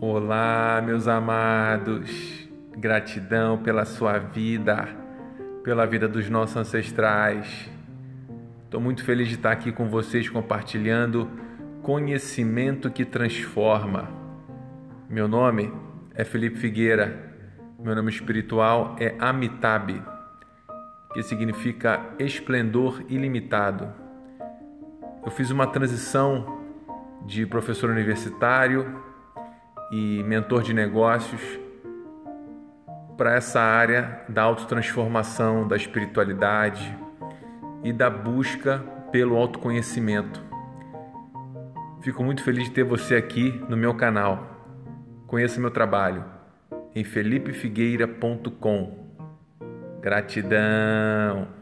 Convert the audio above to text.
Olá, meus amados. Gratidão pela sua vida, pela vida dos nossos ancestrais. Estou muito feliz de estar aqui com vocês compartilhando conhecimento que transforma. Meu nome é Felipe Figueira. Meu nome espiritual é Amitabh, que significa esplendor ilimitado. Eu fiz uma transição de professor universitário e mentor de negócios para essa área da autotransformação, da espiritualidade e da busca pelo autoconhecimento. Fico muito feliz de ter você aqui no meu canal. Conheça meu trabalho em felipefigueira.com. Gratidão!